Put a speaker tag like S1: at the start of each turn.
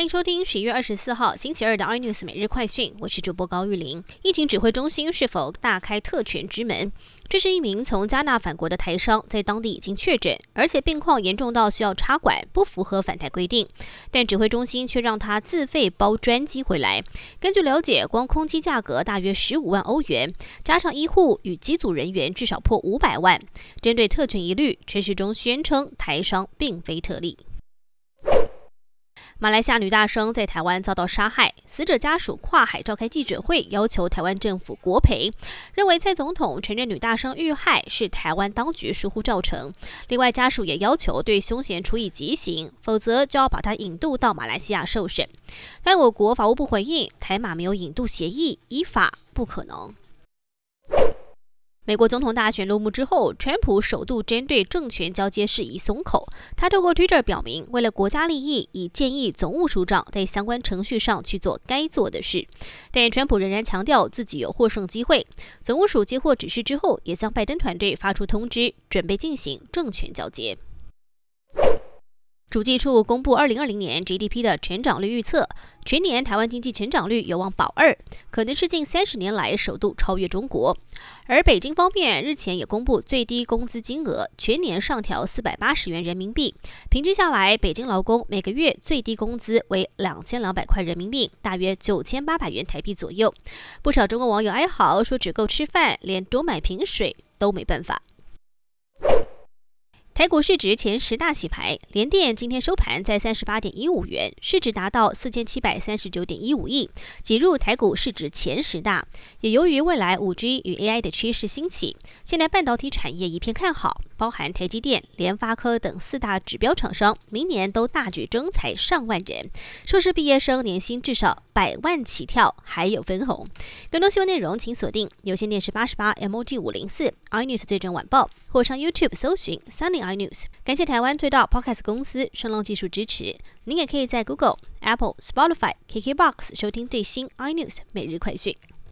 S1: 欢迎收听十一月二十四号星期二的 iNews 每日快讯，我是主播高玉玲。疫情指挥中心是否大开特权之门？这是一名从加纳返国的台商，在当地已经确诊，而且病况严重到需要插管，不符合返台规定，但指挥中心却让他自费包专机回来。根据了解，光空机价格大约十五万欧元，加上医护与机组人员，至少破五百万。针对特权疑虑，陈世忠宣称台商并非特例。马来西亚女大生在台湾遭到杀害，死者家属跨海召开记者会，要求台湾政府国赔，认为蔡总统承认女大生遇害是台湾当局疏忽造成。另外，家属也要求对凶嫌处以极刑，否则就要把他引渡到马来西亚受审。但我国法务部回应，台马没有引渡协议，依法不可能。美国总统大选落幕之后，川普首度针对政权交接事宜松口。他透过 Twitter 表明，为了国家利益，已建议总务署长在相关程序上去做该做的事。但川普仍然强调自己有获胜机会。总务署接获指示之后，也向拜登团队发出通知，准备进行政权交接。主计处公布二零二零年 GDP 的成长率预测，全年台湾经济成长率有望保二，可能是近三十年来首度超越中国。而北京方面日前也公布最低工资金额，全年上调四百八十元人民币，平均下来，北京劳工每个月最低工资为两千两百块人民币，大约九千八百元台币左右。不少中国网友哀嚎说，只够吃饭，连多买瓶水都没办法。台股市值前十大洗牌，联电今天收盘在三十八点一五元，市值达到四千七百三十九点一五亿，挤入台股市值前十大。也由于未来五 G 与 AI 的趋势兴起，现在半导体产业一片看好。包含台积电、联发科等四大指标厂商，明年都大举征才上万人，硕士毕业生年薪至少百万起跳，还有分红。更多新闻内容，请锁定有线电视八十八 MOG 五零四 iNews 最正晚报，或上 YouTube 搜寻 Sunny iNews。感谢台湾最大 Podcast 公司声浪技术支持。您也可以在 Google、Apple、Spotify、KKBox 收听最新 iNews 每日快讯。